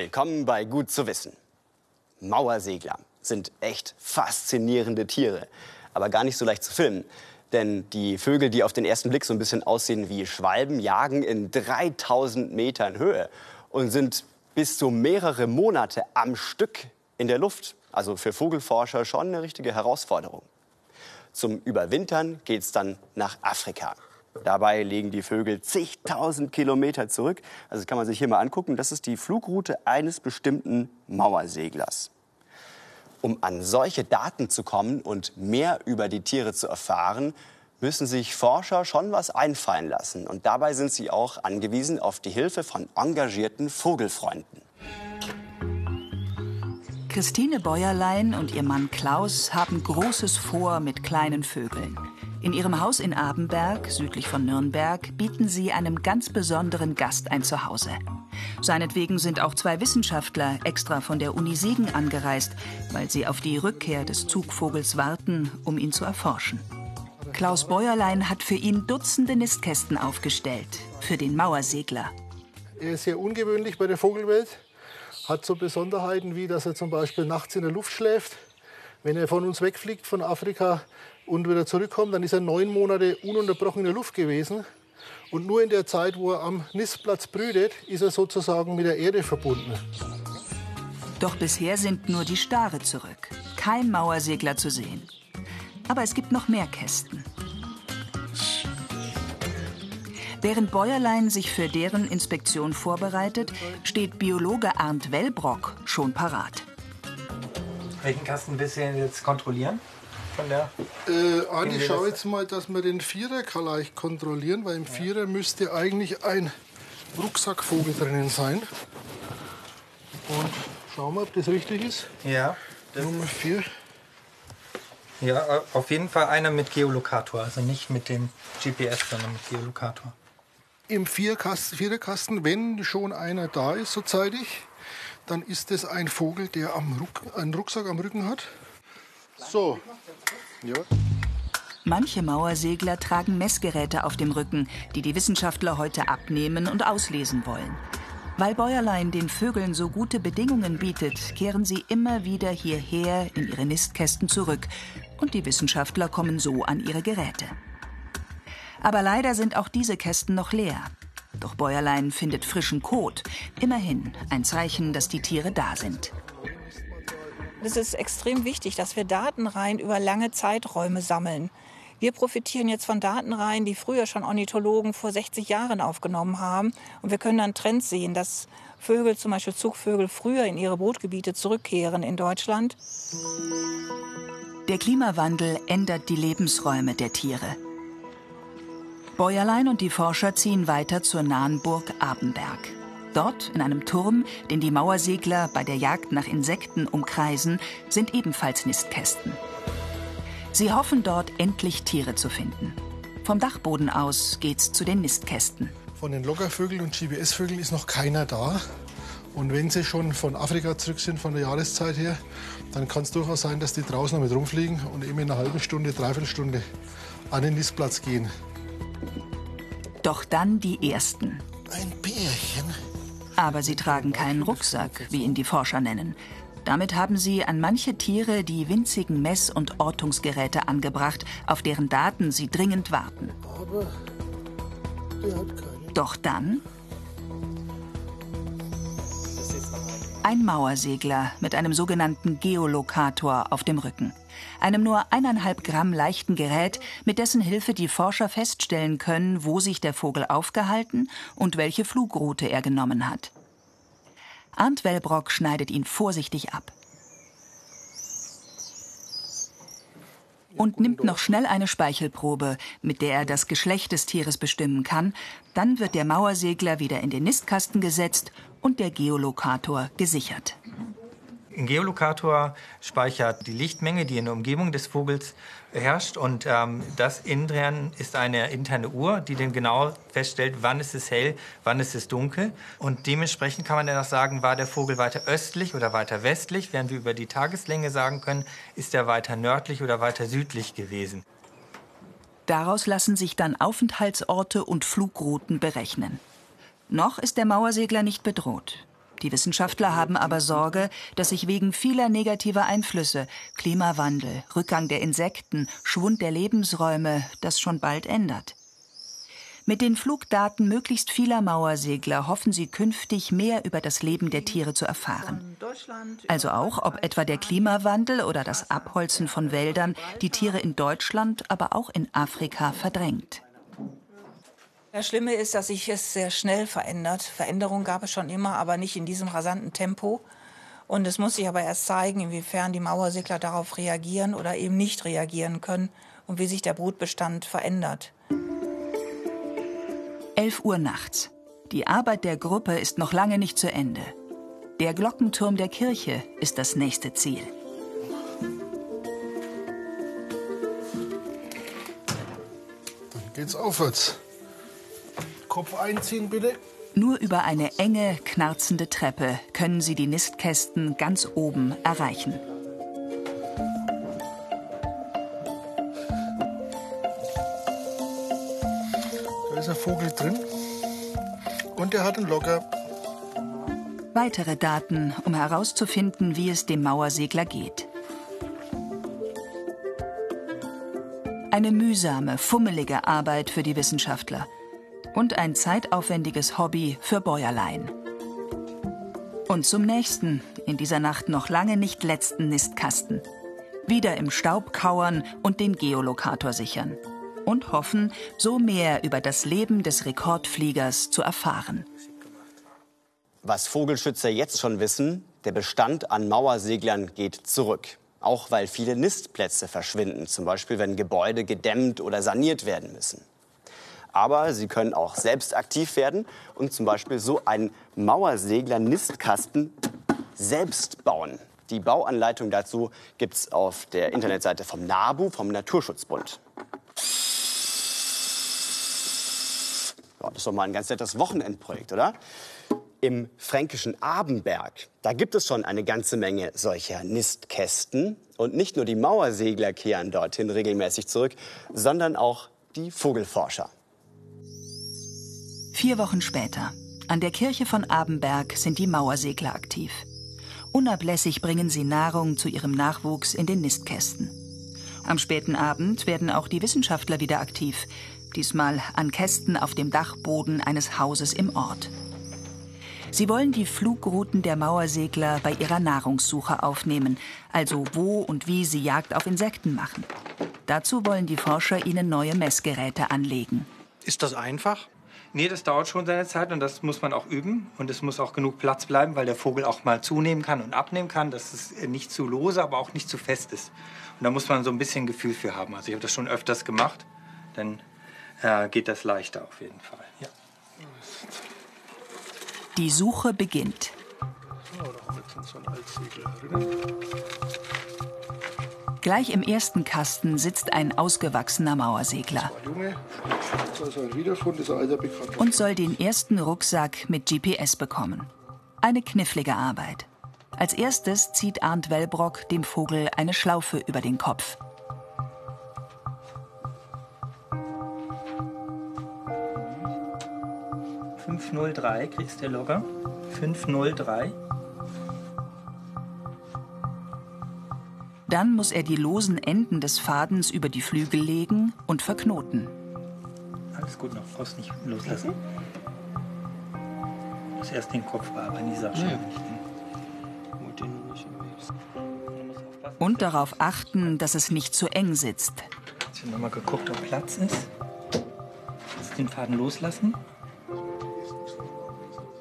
Willkommen bei Gut zu wissen. Mauersegler sind echt faszinierende Tiere, aber gar nicht so leicht zu filmen. Denn die Vögel, die auf den ersten Blick so ein bisschen aussehen wie Schwalben, jagen in 3000 Metern Höhe und sind bis zu mehrere Monate am Stück in der Luft. Also für Vogelforscher schon eine richtige Herausforderung. Zum Überwintern geht es dann nach Afrika. Dabei legen die Vögel zigtausend Kilometer zurück. Also kann man sich hier mal angucken. Das ist die Flugroute eines bestimmten Mauerseglers. Um an solche Daten zu kommen und mehr über die Tiere zu erfahren, müssen sich Forscher schon was einfallen lassen. Und dabei sind sie auch angewiesen auf die Hilfe von engagierten Vogelfreunden. Christine Bäuerlein und ihr Mann Klaus haben Großes vor mit kleinen Vögeln. In ihrem Haus in Abenberg, südlich von Nürnberg, bieten sie einem ganz besonderen Gast ein Zuhause. Seinetwegen sind auch zwei Wissenschaftler extra von der Uni Siegen angereist, weil sie auf die Rückkehr des Zugvogels warten, um ihn zu erforschen. Klaus Bäuerlein hat für ihn Dutzende Nistkästen aufgestellt, für den Mauersegler. Er ist sehr ungewöhnlich bei der Vogelwelt, hat so Besonderheiten wie, dass er zum Beispiel nachts in der Luft schläft. Wenn er von uns wegfliegt, von Afrika, und wieder zurückkommt, dann ist er neun Monate ununterbrochen in der Luft gewesen. Und nur in der Zeit, wo er am Nistplatz brütet, ist er sozusagen mit der Erde verbunden. Doch bisher sind nur die Stare zurück. Kein Mauersegler zu sehen. Aber es gibt noch mehr Kästen. Während Bäuerlein sich für deren Inspektion vorbereitet, steht Biologe Arndt Wellbrock schon parat. Welchen Kasten willst du jetzt kontrollieren? Von der. Äh, Andi, schau jetzt mal, dass wir den Vierer gleich kontrollieren, weil im ja. Vierer müsste eigentlich ein Rucksackvogel drinnen sein. Und schauen wir, ob das richtig ist. Ja. Nummer 4. Ja, auf jeden Fall einer mit Geolokator, also nicht mit dem GPS, sondern mit Geolokator. Im Viererkasten, wenn schon einer da ist, so zeitig, dann ist es ein Vogel, der am Ruck, einen Rucksack am Rücken hat. So. Manche Mauersegler tragen Messgeräte auf dem Rücken, die die Wissenschaftler heute abnehmen und auslesen wollen. Weil Bäuerlein den Vögeln so gute Bedingungen bietet, kehren sie immer wieder hierher in ihre Nistkästen zurück und die Wissenschaftler kommen so an ihre Geräte. Aber leider sind auch diese Kästen noch leer. Doch Bäuerlein findet frischen Kot. Immerhin ein Zeichen, dass die Tiere da sind. Es ist extrem wichtig, dass wir Datenreihen über lange Zeiträume sammeln. Wir profitieren jetzt von Datenreihen, die früher schon Ornithologen vor 60 Jahren aufgenommen haben. Und wir können dann Trends sehen, dass Vögel, zum Beispiel Zugvögel, früher in ihre Brutgebiete zurückkehren in Deutschland. Der Klimawandel ändert die Lebensräume der Tiere. Bäuerlein und die Forscher ziehen weiter zur nahen Burg Abenberg. Dort, in einem Turm, den die Mauersegler bei der Jagd nach Insekten umkreisen, sind ebenfalls Nistkästen. Sie hoffen dort endlich Tiere zu finden. Vom Dachboden aus geht's zu den Nistkästen. Von den Lockervögeln und GPS-Vögeln ist noch keiner da. Und wenn sie schon von Afrika zurück sind, von der Jahreszeit her, dann kann es durchaus sein, dass die draußen noch mit rumfliegen und eben in einer halben Stunde, dreiviertel Stunde an den Nistplatz gehen. Doch dann die ersten. Ein Bärchen? Aber sie tragen keinen Rucksack, wie ihn die Forscher nennen. Damit haben sie an manche Tiere die winzigen Mess- und Ortungsgeräte angebracht, auf deren Daten sie dringend warten. Doch dann ein Mauersegler mit einem sogenannten Geolokator auf dem Rücken. Einem nur eineinhalb Gramm leichten Gerät, mit dessen Hilfe die Forscher feststellen können, wo sich der Vogel aufgehalten und welche Flugroute er genommen hat. Arndt Wellbrock schneidet ihn vorsichtig ab. Und nimmt noch schnell eine Speichelprobe, mit der er das Geschlecht des Tieres bestimmen kann. Dann wird der Mauersegler wieder in den Nistkasten gesetzt und der Geolokator gesichert. Ein Geolokator speichert die Lichtmenge, die in der Umgebung des Vogels herrscht. Und ähm, das innen drin ist eine interne Uhr, die dann genau feststellt, wann ist es hell, wann ist es dunkel. Und dementsprechend kann man dann auch sagen, war der Vogel weiter östlich oder weiter westlich, während wir über die Tageslänge sagen können, ist er weiter nördlich oder weiter südlich gewesen. Daraus lassen sich dann Aufenthaltsorte und Flugrouten berechnen. Noch ist der Mauersegler nicht bedroht. Die Wissenschaftler haben aber Sorge, dass sich wegen vieler negativer Einflüsse Klimawandel, Rückgang der Insekten, Schwund der Lebensräume das schon bald ändert. Mit den Flugdaten möglichst vieler Mauersegler hoffen sie künftig mehr über das Leben der Tiere zu erfahren. Also auch, ob etwa der Klimawandel oder das Abholzen von Wäldern die Tiere in Deutschland, aber auch in Afrika verdrängt. Das Schlimme ist, dass sich es sehr schnell verändert. Veränderungen gab es schon immer, aber nicht in diesem rasanten Tempo. Und es muss sich aber erst zeigen, inwiefern die Mauersegler darauf reagieren oder eben nicht reagieren können und wie sich der Brutbestand verändert. 11 Uhr nachts. Die Arbeit der Gruppe ist noch lange nicht zu Ende. Der Glockenturm der Kirche ist das nächste Ziel. Dann geht's aufwärts. Kopf einziehen, bitte. Nur über eine enge, knarzende Treppe können sie die Nistkästen ganz oben erreichen. ist ein Vogel drin. Und er hat einen Locker. Weitere Daten, um herauszufinden, wie es dem Mauersegler geht. Eine mühsame, fummelige Arbeit für die Wissenschaftler. Und ein zeitaufwendiges Hobby für Bäuerlein. Und zum nächsten, in dieser Nacht noch lange nicht letzten Nistkasten. Wieder im Staub kauern und den Geolokator sichern und hoffen, so mehr über das Leben des Rekordfliegers zu erfahren. Was Vogelschützer jetzt schon wissen, der Bestand an Mauerseglern geht zurück. Auch weil viele Nistplätze verschwinden, zum Beispiel wenn Gebäude gedämmt oder saniert werden müssen. Aber sie können auch selbst aktiv werden und zum Beispiel so einen Mauersegler-Nistkasten selbst bauen. Die Bauanleitung dazu gibt es auf der Internetseite vom NABU, vom Naturschutzbund. Das ist doch mal ein ganz nettes Wochenendprojekt, oder? Im fränkischen Abenberg, da gibt es schon eine ganze Menge solcher Nistkästen. Und nicht nur die Mauersegler kehren dorthin regelmäßig zurück, sondern auch die Vogelforscher. Vier Wochen später. An der Kirche von Abenberg sind die Mauersegler aktiv. Unablässig bringen sie Nahrung zu ihrem Nachwuchs in den Nistkästen. Am späten Abend werden auch die Wissenschaftler wieder aktiv diesmal an Kästen auf dem Dachboden eines Hauses im Ort. Sie wollen die Flugrouten der Mauersegler bei ihrer Nahrungssuche aufnehmen, also wo und wie sie Jagd auf Insekten machen. Dazu wollen die Forscher ihnen neue Messgeräte anlegen. Ist das einfach? Nee, das dauert schon seine Zeit und das muss man auch üben. Und es muss auch genug Platz bleiben, weil der Vogel auch mal zunehmen kann und abnehmen kann, dass es nicht zu lose, aber auch nicht zu fest ist. Und da muss man so ein bisschen Gefühl für haben. Also ich habe das schon öfters gemacht. Dann äh, geht das leichter auf jeden Fall. Ja. Die Suche beginnt. Gleich im ersten Kasten sitzt ein ausgewachsener Mauersegler und soll den ersten Rucksack mit GPS bekommen. Eine knifflige Arbeit. Als erstes zieht Arndt Wellbrock dem Vogel eine Schlaufe über den Kopf. 503 kriegst du locker. 503. Dann muss er die losen Enden des Fadens über die Flügel legen und verknoten. Alles gut, noch brauchst nicht loslassen. Muss erst den Kopf bearbeiten, die Sache. Ja. Und darauf achten, dass es nicht zu eng sitzt. Jetzt wird nochmal geguckt, ob Platz ist. Jetzt den Faden loslassen.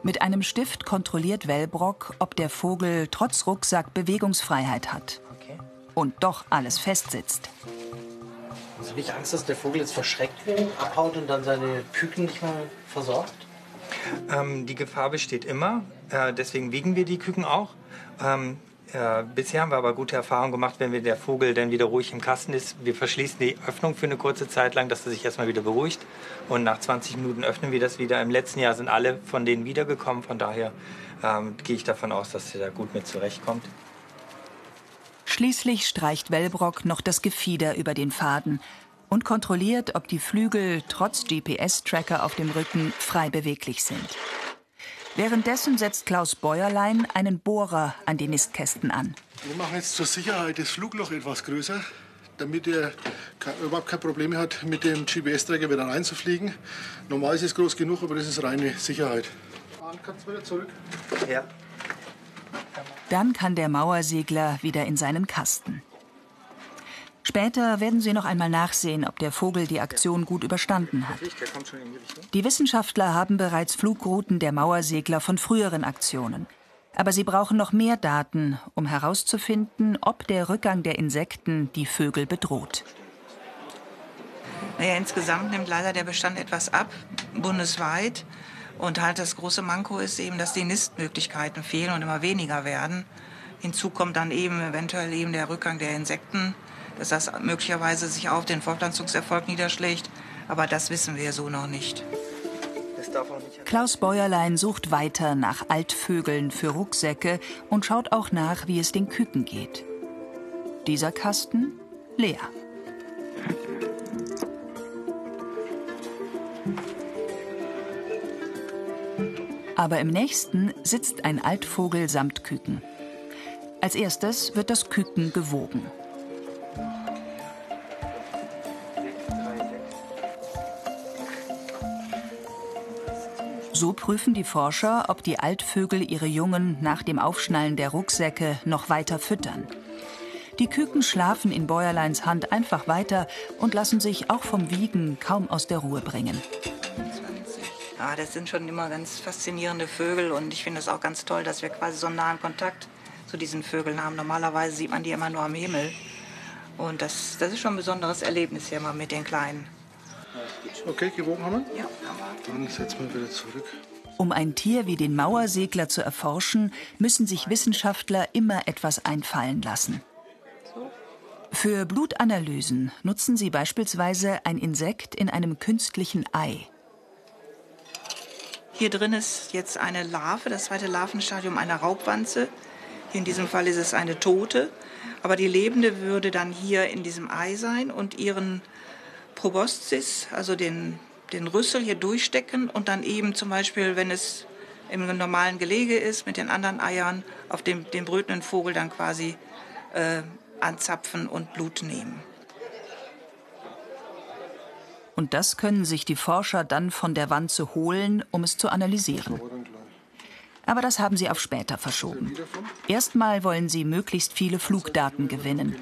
Mit einem Stift kontrolliert Wellbrock, ob der Vogel trotz Rucksack Bewegungsfreiheit hat. Und doch alles festsitzt. Hast du nicht Angst, dass der Vogel jetzt verschreckt wird, abhaut und dann seine Küken nicht mehr versorgt? Ähm, die Gefahr besteht immer. Äh, deswegen wiegen wir die Küken auch. Ähm, äh, bisher haben wir aber gute Erfahrungen gemacht, wenn wir der Vogel dann wieder ruhig im Kasten ist. Wir verschließen die Öffnung für eine kurze Zeit lang, dass er sich erstmal wieder beruhigt. Und nach 20 Minuten öffnen wir das wieder. Im letzten Jahr sind alle von denen wiedergekommen. Von daher ähm, gehe ich davon aus, dass er da gut mit zurechtkommt. Schließlich streicht Wellbrock noch das Gefieder über den Faden und kontrolliert, ob die Flügel trotz GPS-Tracker auf dem Rücken frei beweglich sind. Währenddessen setzt Klaus Bäuerlein einen Bohrer an die Nistkästen an. Wir machen jetzt zur Sicherheit das Flugloch etwas größer, damit er überhaupt keine Probleme hat, mit dem GPS-Träger wieder reinzufliegen. Normal ist es groß genug, aber das ist reine Sicherheit. Kannst du wieder zurück? Ja. Dann kann der Mauersegler wieder in seinen Kasten. Später werden sie noch einmal nachsehen, ob der Vogel die Aktion gut überstanden hat. Die Wissenschaftler haben bereits Flugrouten der Mauersegler von früheren Aktionen. Aber sie brauchen noch mehr Daten, um herauszufinden, ob der Rückgang der Insekten die Vögel bedroht. Naja, insgesamt nimmt leider der Bestand etwas ab, bundesweit. Und halt das große Manko ist eben, dass die Nistmöglichkeiten fehlen und immer weniger werden. Hinzu kommt dann eben eventuell eben der Rückgang der Insekten, dass das möglicherweise sich auf den Fortpflanzungserfolg niederschlägt. Aber das wissen wir so noch nicht. Klaus Bäuerlein sucht weiter nach Altvögeln für Rucksäcke und schaut auch nach, wie es den Küken geht. Dieser Kasten leer. Aber im nächsten sitzt ein Altvogel samt Küken. Als erstes wird das Küken gewogen. So prüfen die Forscher, ob die Altvögel ihre Jungen nach dem Aufschnallen der Rucksäcke noch weiter füttern. Die Küken schlafen in Bäuerleins Hand einfach weiter und lassen sich auch vom Wiegen kaum aus der Ruhe bringen. Ja, das sind schon immer ganz faszinierende Vögel und ich finde es auch ganz toll, dass wir quasi so einen nahen Kontakt zu diesen Vögeln haben. Normalerweise sieht man die immer nur am Himmel. Und das, das ist schon ein besonderes Erlebnis hier mal mit den Kleinen. Okay, gewogen haben wir? Ja, Dann setzen wir wieder zurück. Um ein Tier wie den Mauersegler zu erforschen, müssen sich Wissenschaftler immer etwas einfallen lassen. Für Blutanalysen nutzen sie beispielsweise ein Insekt in einem künstlichen Ei. Hier drin ist jetzt eine Larve, das zweite Larvenstadium einer Raubwanze. Hier in diesem Fall ist es eine tote. Aber die lebende würde dann hier in diesem Ei sein und ihren Proboscis, also den, den Rüssel hier durchstecken und dann eben zum Beispiel, wenn es im normalen Gelege ist, mit den anderen Eiern auf dem, den brütenden Vogel dann quasi äh, anzapfen und Blut nehmen. Und das können sich die Forscher dann von der Wanze holen, um es zu analysieren. Aber das haben sie auf später verschoben. Erstmal wollen sie möglichst viele Flugdaten gewinnen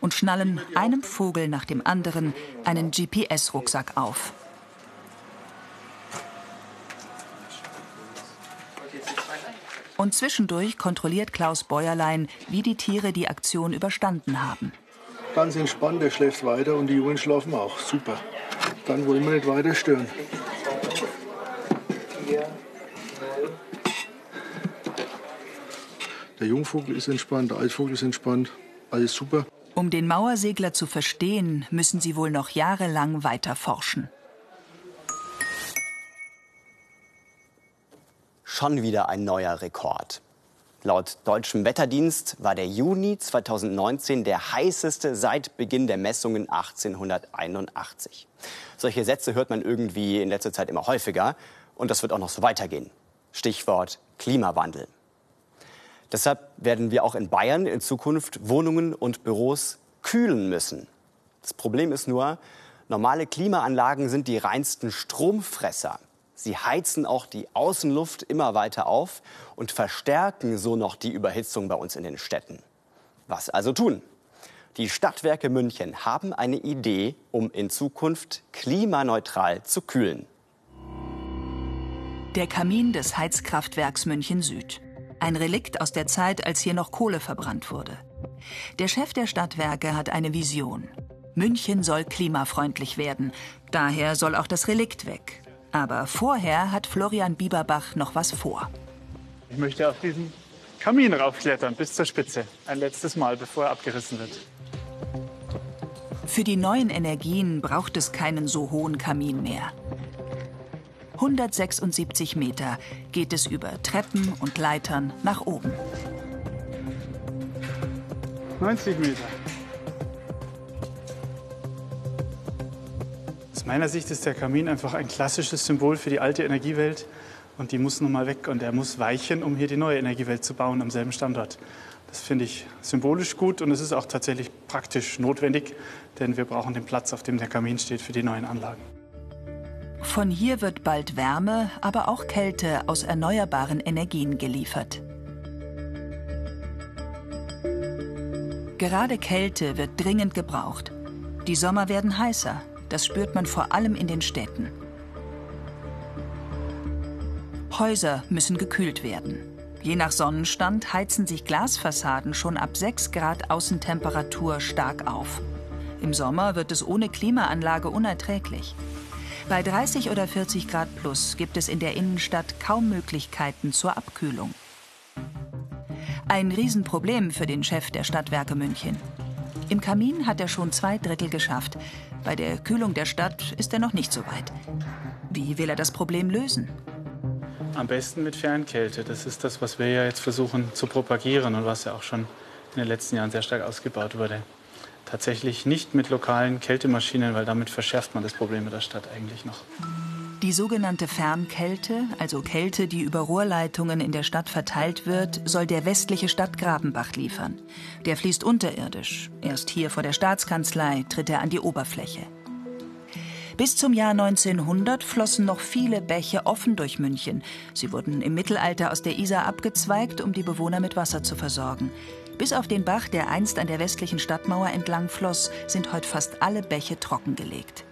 und schnallen einem Vogel nach dem anderen einen GPS-Rucksack auf. Und zwischendurch kontrolliert Klaus Bäuerlein, wie die Tiere die Aktion überstanden haben. Ganz entspannt, der schläft weiter und die Jungen schlafen auch. Super. Dann wollen wir nicht weiter stören. Der Jungvogel ist entspannt, der Altvogel ist entspannt. Alles super. Um den Mauersegler zu verstehen, müssen sie wohl noch jahrelang weiter forschen. Schon wieder ein neuer Rekord. Laut deutschem Wetterdienst war der Juni 2019 der heißeste seit Beginn der Messungen 1881. Solche Sätze hört man irgendwie in letzter Zeit immer häufiger und das wird auch noch so weitergehen. Stichwort Klimawandel. Deshalb werden wir auch in Bayern in Zukunft Wohnungen und Büros kühlen müssen. Das Problem ist nur, normale Klimaanlagen sind die reinsten Stromfresser. Sie heizen auch die Außenluft immer weiter auf und verstärken so noch die Überhitzung bei uns in den Städten. Was also tun? Die Stadtwerke München haben eine Idee, um in Zukunft klimaneutral zu kühlen. Der Kamin des Heizkraftwerks München Süd. Ein Relikt aus der Zeit, als hier noch Kohle verbrannt wurde. Der Chef der Stadtwerke hat eine Vision. München soll klimafreundlich werden. Daher soll auch das Relikt weg. Aber vorher hat Florian Bieberbach noch was vor. Ich möchte auf diesen Kamin raufklettern bis zur Spitze. Ein letztes Mal, bevor er abgerissen wird. Für die neuen Energien braucht es keinen so hohen Kamin mehr. 176 Meter geht es über Treppen und Leitern nach oben. 90 Meter. Aus meiner Sicht ist der Kamin einfach ein klassisches Symbol für die alte Energiewelt. und die muss nun mal weg und er muss weichen, um hier die neue Energiewelt zu bauen am selben Standort. Das finde ich symbolisch gut und es ist auch tatsächlich praktisch notwendig, denn wir brauchen den Platz, auf dem der Kamin steht, für die neuen Anlagen. Von hier wird bald Wärme, aber auch Kälte aus erneuerbaren Energien geliefert. Gerade Kälte wird dringend gebraucht. Die Sommer werden heißer. Das spürt man vor allem in den Städten. Häuser müssen gekühlt werden. Je nach Sonnenstand heizen sich Glasfassaden schon ab 6 Grad Außentemperatur stark auf. Im Sommer wird es ohne Klimaanlage unerträglich. Bei 30 oder 40 Grad plus gibt es in der Innenstadt kaum Möglichkeiten zur Abkühlung. Ein Riesenproblem für den Chef der Stadtwerke München. Im Kamin hat er schon zwei Drittel geschafft. Bei der Kühlung der Stadt ist er noch nicht so weit. Wie will er das Problem lösen? Am besten mit Fernkälte. Das ist das, was wir ja jetzt versuchen zu propagieren und was ja auch schon in den letzten Jahren sehr stark ausgebaut wurde tatsächlich nicht mit lokalen Kältemaschinen, weil damit verschärft man das Problem in der Stadt eigentlich noch. Die sogenannte Fernkälte, also Kälte, die über Rohrleitungen in der Stadt verteilt wird, soll der westliche Stadtgrabenbach liefern. Der fließt unterirdisch. Erst hier vor der Staatskanzlei tritt er an die Oberfläche. Bis zum Jahr 1900 flossen noch viele Bäche offen durch München. Sie wurden im Mittelalter aus der Isar abgezweigt, um die Bewohner mit Wasser zu versorgen. Bis auf den Bach, der einst an der westlichen Stadtmauer entlang floss, sind heute fast alle Bäche trockengelegt.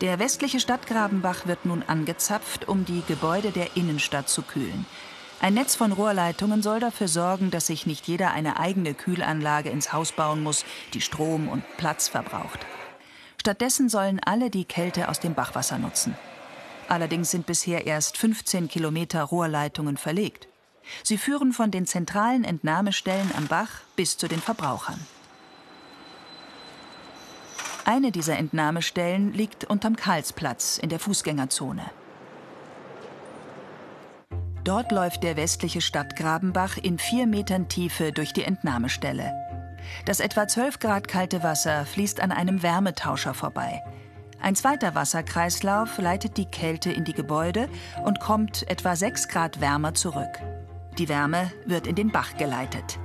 Der westliche Stadtgrabenbach wird nun angezapft, um die Gebäude der Innenstadt zu kühlen. Ein Netz von Rohrleitungen soll dafür sorgen, dass sich nicht jeder eine eigene Kühlanlage ins Haus bauen muss, die Strom und Platz verbraucht. Stattdessen sollen alle die Kälte aus dem Bachwasser nutzen. Allerdings sind bisher erst 15 Kilometer Rohrleitungen verlegt. Sie führen von den zentralen Entnahmestellen am Bach bis zu den Verbrauchern. Eine dieser Entnahmestellen liegt unterm Karlsplatz in der Fußgängerzone. Dort läuft der westliche Stadtgrabenbach in vier Metern Tiefe durch die Entnahmestelle. Das etwa 12 Grad kalte Wasser fließt an einem Wärmetauscher vorbei. Ein zweiter Wasserkreislauf leitet die Kälte in die Gebäude und kommt etwa 6 Grad wärmer zurück. Die Wärme wird in den Bach geleitet.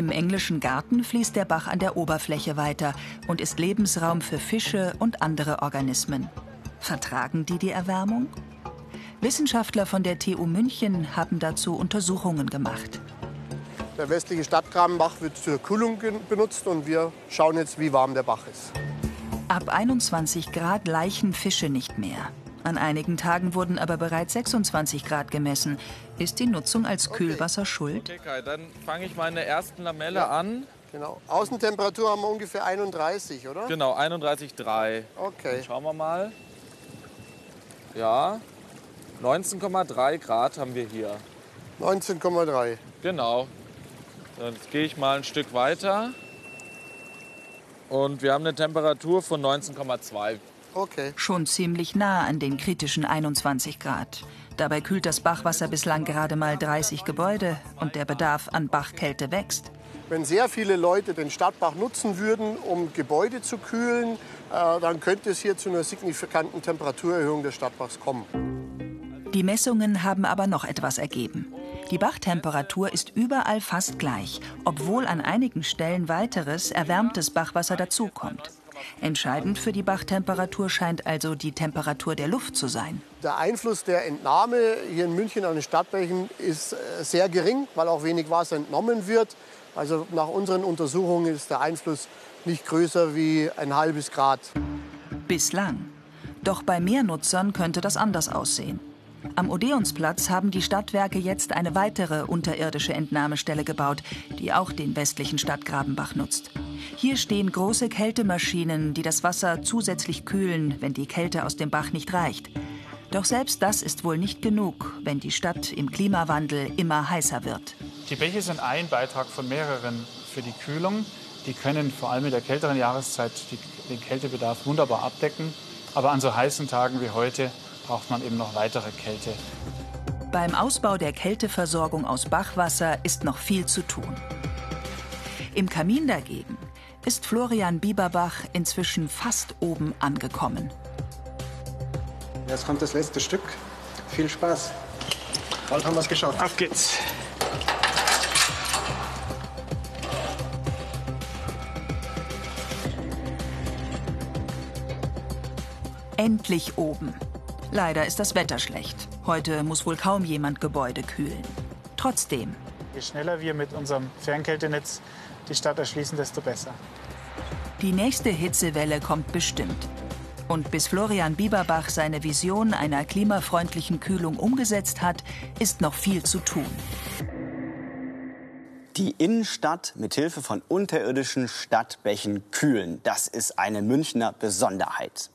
Im englischen Garten fließt der Bach an der Oberfläche weiter und ist Lebensraum für Fische und andere Organismen. Vertragen die die Erwärmung? Wissenschaftler von der TU München haben dazu Untersuchungen gemacht. Der westliche Stadtgrabenbach wird zur Kühlung benutzt und wir schauen jetzt, wie warm der Bach ist. Ab 21 Grad leichen Fische nicht mehr. An einigen Tagen wurden aber bereits 26 Grad gemessen. Ist die Nutzung als Kühlwasser schuld? Okay, Kai, dann fange ich meine ersten Lamelle ja. an. Genau. Außentemperatur haben wir ungefähr 31, oder? Genau, 31,3. Okay. Dann schauen wir mal. Ja, 19,3 Grad haben wir hier. 19,3. Genau. Jetzt gehe ich mal ein Stück weiter. Und wir haben eine Temperatur von 19,2. Okay. Schon ziemlich nah an den kritischen 21 Grad. Dabei kühlt das Bachwasser bislang gerade mal 30 Gebäude und der Bedarf an Bachkälte wächst. Wenn sehr viele Leute den Stadtbach nutzen würden, um Gebäude zu kühlen, äh, dann könnte es hier zu einer signifikanten Temperaturerhöhung des Stadtbachs kommen. Die Messungen haben aber noch etwas ergeben. Die Bachtemperatur ist überall fast gleich, obwohl an einigen Stellen weiteres erwärmtes Bachwasser dazukommt. Entscheidend für die Bachtemperatur scheint also die Temperatur der Luft zu sein. Der Einfluss der Entnahme hier in München an den Stadtbächen ist äh, sehr gering, weil auch wenig Wasser entnommen wird. Also nach unseren Untersuchungen ist der Einfluss nicht größer wie ein halbes Grad. Bislang. Doch bei mehr Nutzern könnte das anders aussehen. Am Odeonsplatz haben die Stadtwerke jetzt eine weitere unterirdische Entnahmestelle gebaut, die auch den westlichen Stadtgrabenbach nutzt. Hier stehen große Kältemaschinen, die das Wasser zusätzlich kühlen, wenn die Kälte aus dem Bach nicht reicht. Doch selbst das ist wohl nicht genug, wenn die Stadt im Klimawandel immer heißer wird. Die Bäche sind ein Beitrag von mehreren für die Kühlung. Die können vor allem in der kälteren Jahreszeit den Kältebedarf wunderbar abdecken. Aber an so heißen Tagen wie heute braucht man eben noch weitere Kälte. Beim Ausbau der Kälteversorgung aus Bachwasser ist noch viel zu tun. Im Kamin dagegen ist Florian Bieberbach inzwischen fast oben angekommen. Jetzt kommt das letzte Stück. Viel Spaß. Bald haben wir es geschafft. Auf geht's. Endlich oben. Leider ist das Wetter schlecht. Heute muss wohl kaum jemand Gebäude kühlen. Trotzdem. Je schneller wir mit unserem Fernkältenetz die Stadt erschließen, desto besser. Die nächste Hitzewelle kommt bestimmt. Und bis Florian Bieberbach seine Vision einer klimafreundlichen Kühlung umgesetzt hat, ist noch viel zu tun. Die Innenstadt mit Hilfe von unterirdischen Stadtbächen kühlen, das ist eine Münchner Besonderheit.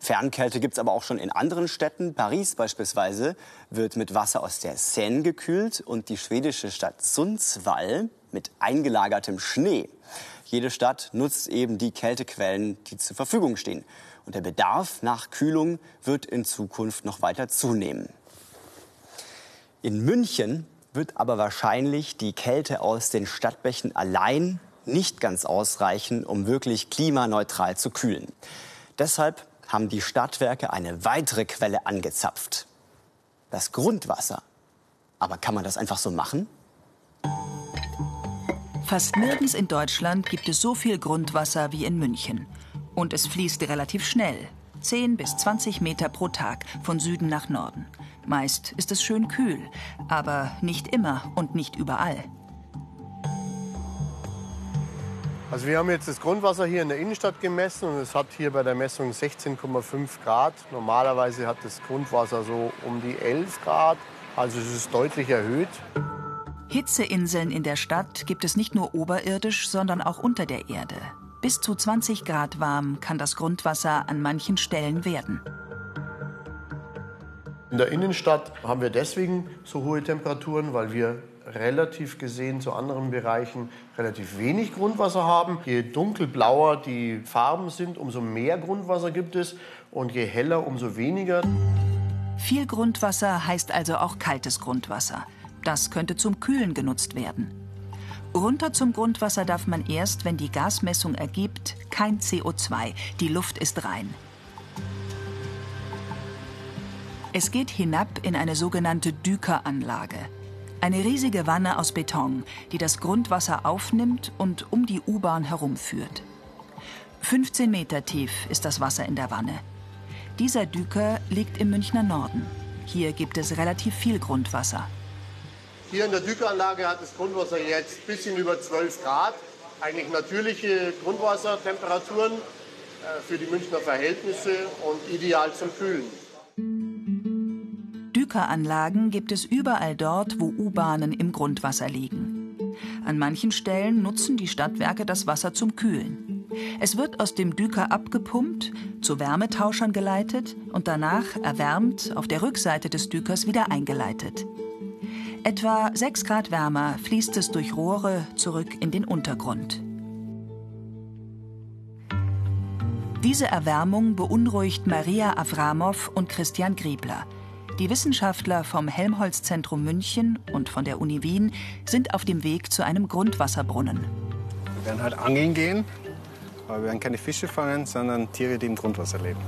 Fernkälte gibt es aber auch schon in anderen Städten. Paris beispielsweise wird mit Wasser aus der Seine gekühlt und die schwedische Stadt Sundsvall mit eingelagertem Schnee. Jede Stadt nutzt eben die Kältequellen, die zur Verfügung stehen. Und der Bedarf nach Kühlung wird in Zukunft noch weiter zunehmen. In München wird aber wahrscheinlich die Kälte aus den Stadtbächen allein nicht ganz ausreichen, um wirklich klimaneutral zu kühlen. Deshalb haben die Stadtwerke eine weitere Quelle angezapft. Das Grundwasser. Aber kann man das einfach so machen? Fast nirgends in Deutschland gibt es so viel Grundwasser wie in München. Und es fließt relativ schnell. 10 bis 20 Meter pro Tag von Süden nach Norden. Meist ist es schön kühl, aber nicht immer und nicht überall. Also wir haben jetzt das Grundwasser hier in der Innenstadt gemessen und es hat hier bei der Messung 16,5 Grad. Normalerweise hat das Grundwasser so um die 11 Grad, also es ist deutlich erhöht. Hitzeinseln in der Stadt gibt es nicht nur oberirdisch, sondern auch unter der Erde. Bis zu 20 Grad warm kann das Grundwasser an manchen Stellen werden. In der Innenstadt haben wir deswegen so hohe Temperaturen, weil wir relativ gesehen zu anderen Bereichen relativ wenig Grundwasser haben. Je dunkelblauer die Farben sind, umso mehr Grundwasser gibt es und je heller, umso weniger. Viel Grundwasser heißt also auch kaltes Grundwasser. Das könnte zum Kühlen genutzt werden. Runter zum Grundwasser darf man erst, wenn die Gasmessung ergibt, kein CO2, die Luft ist rein. Es geht hinab in eine sogenannte Dükeranlage. Eine riesige Wanne aus Beton, die das Grundwasser aufnimmt und um die U-Bahn herumführt. 15 Meter tief ist das Wasser in der Wanne. Dieser Düker liegt im Münchner Norden. Hier gibt es relativ viel Grundwasser. Hier in der Dükeranlage hat das Grundwasser jetzt ein bisschen über 12 Grad. Eigentlich natürliche Grundwassertemperaturen äh, für die Münchner Verhältnisse und ideal zum Kühlen. Dükeranlagen gibt es überall dort, wo U-Bahnen im Grundwasser liegen. An manchen Stellen nutzen die Stadtwerke das Wasser zum Kühlen. Es wird aus dem Düker abgepumpt, zu Wärmetauschern geleitet und danach erwärmt auf der Rückseite des Dükers wieder eingeleitet. Etwa 6 Grad wärmer fließt es durch Rohre zurück in den Untergrund. Diese Erwärmung beunruhigt Maria Avramov und Christian Griebler. Die Wissenschaftler vom Helmholtz-Zentrum München und von der Uni Wien sind auf dem Weg zu einem Grundwasserbrunnen. Wir werden halt angeln gehen, aber wir werden keine Fische fangen, sondern Tiere, die im Grundwasser leben.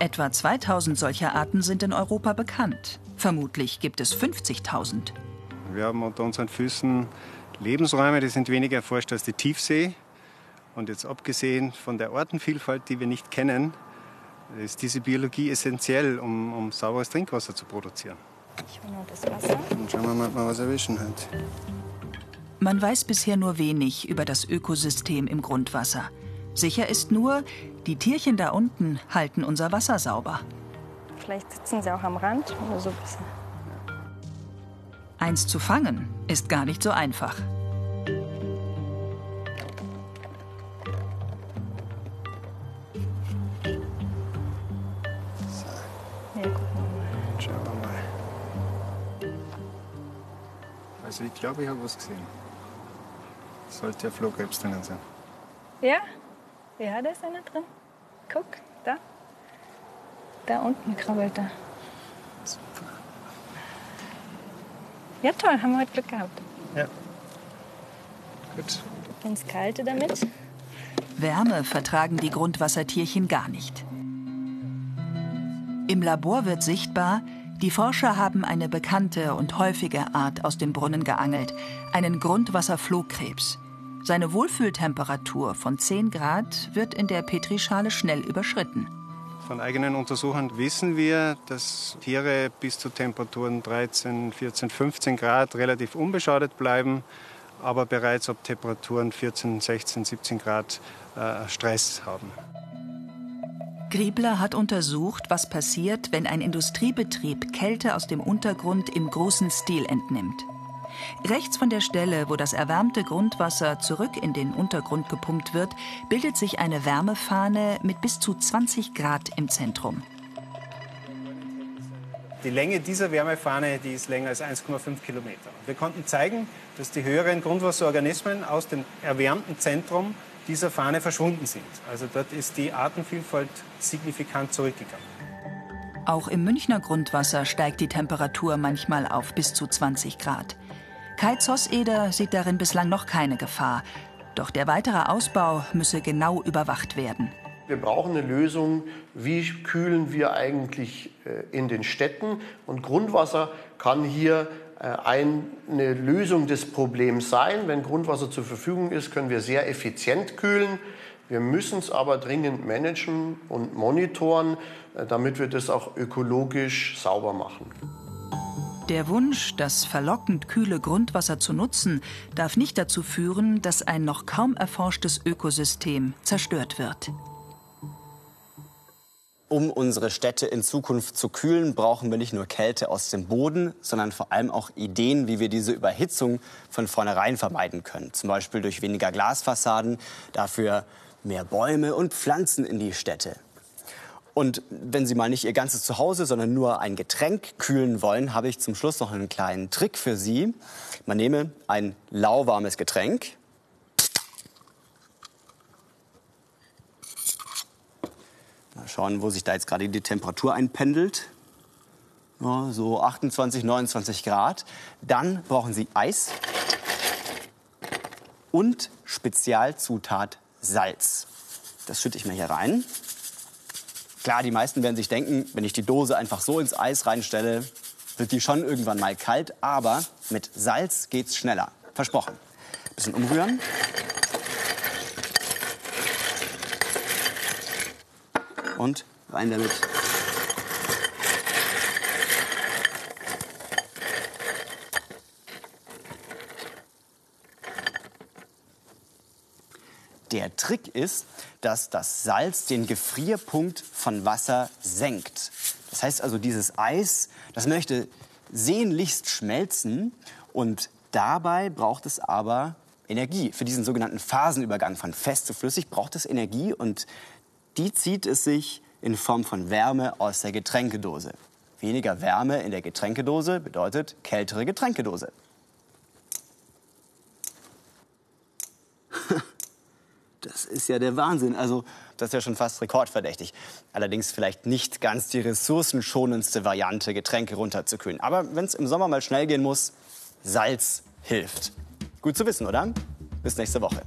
Etwa 2000 solcher Arten sind in Europa bekannt. Vermutlich gibt es 50.000. Wir haben unter unseren Füßen Lebensräume, die sind weniger erforscht als die Tiefsee. Und jetzt abgesehen von der Artenvielfalt, die wir nicht kennen, ist diese Biologie essentiell, um, um sauberes Trinkwasser zu produzieren. Ich will nur das Wasser. Und schauen wir mal, ob wir was erwischen halt. Man weiß bisher nur wenig über das Ökosystem im Grundwasser. Sicher ist nur, die Tierchen da unten halten unser Wasser sauber. Vielleicht sitzen sie auch am Rand oder so ein bisschen. Eins zu fangen ist gar nicht so einfach. Also ich glaube, ich habe was gesehen. Sollte ja Flohkrebs drinnen sein. Ja? Ja, da ist einer drin. Guck, da. Da unten krabbelt er. Ja, toll, haben wir heute Glück gehabt. Ja. Gut. Ins Kalte damit. Wärme vertragen die Grundwassertierchen gar nicht. Im Labor wird sichtbar, die Forscher haben eine bekannte und häufige Art aus dem Brunnen geangelt, einen Grundwasserflohkrebs. Seine Wohlfühltemperatur von 10 Grad wird in der Petrischale schnell überschritten. Von eigenen Untersuchungen wissen wir, dass Tiere bis zu Temperaturen 13, 14, 15 Grad relativ unbeschadet bleiben, aber bereits ab Temperaturen 14, 16, 17 Grad äh, Stress haben. Griebler hat untersucht, was passiert, wenn ein Industriebetrieb Kälte aus dem Untergrund im großen Stil entnimmt. Rechts von der Stelle, wo das erwärmte Grundwasser zurück in den Untergrund gepumpt wird, bildet sich eine Wärmefahne mit bis zu 20 Grad im Zentrum. Die Länge dieser Wärmefahne die ist länger als 1,5 Kilometer. Wir konnten zeigen, dass die höheren Grundwasserorganismen aus dem erwärmten Zentrum dieser Fahne verschwunden sind. Also dort ist die Artenvielfalt signifikant zurückgegangen. Auch im Münchner Grundwasser steigt die Temperatur manchmal auf bis zu 20 Grad. Kai Zosseder sieht darin bislang noch keine Gefahr. Doch der weitere Ausbau müsse genau überwacht werden. Wir brauchen eine Lösung, wie kühlen wir eigentlich äh, in den Städten. Und Grundwasser kann hier eine Lösung des Problems sein. Wenn Grundwasser zur Verfügung ist, können wir sehr effizient kühlen. Wir müssen es aber dringend managen und monitoren, äh, damit wir das auch ökologisch sauber machen. Der Wunsch, das verlockend kühle Grundwasser zu nutzen, darf nicht dazu führen, dass ein noch kaum erforschtes Ökosystem zerstört wird. Um unsere Städte in Zukunft zu kühlen, brauchen wir nicht nur Kälte aus dem Boden, sondern vor allem auch Ideen, wie wir diese Überhitzung von vornherein vermeiden können. Zum Beispiel durch weniger Glasfassaden, dafür mehr Bäume und Pflanzen in die Städte. Und wenn Sie mal nicht Ihr ganzes Zuhause, sondern nur ein Getränk kühlen wollen, habe ich zum Schluss noch einen kleinen Trick für Sie. Man nehme ein lauwarmes Getränk. Schauen, wo sich da jetzt gerade die Temperatur einpendelt. Ja, so 28, 29 Grad. Dann brauchen Sie Eis und Spezialzutat Salz. Das schütte ich mir hier rein. Klar, die meisten werden sich denken, wenn ich die Dose einfach so ins Eis reinstelle, wird die schon irgendwann mal kalt. Aber mit Salz geht's schneller. Versprochen. Bisschen umrühren. Und rein damit. Der Trick ist, dass das Salz den Gefrierpunkt von Wasser senkt. Das heißt also, dieses Eis, das möchte sehnlichst schmelzen und dabei braucht es aber Energie. Für diesen sogenannten Phasenübergang von fest zu flüssig braucht es Energie und die zieht es sich in Form von Wärme aus der Getränkedose. Weniger Wärme in der Getränkedose bedeutet kältere Getränkedose. Das ist ja der Wahnsinn. Also, das ist ja schon fast rekordverdächtig. Allerdings vielleicht nicht ganz die ressourcenschonendste Variante, Getränke runterzukühlen. Aber wenn es im Sommer mal schnell gehen muss, Salz hilft. Gut zu wissen, oder? Bis nächste Woche.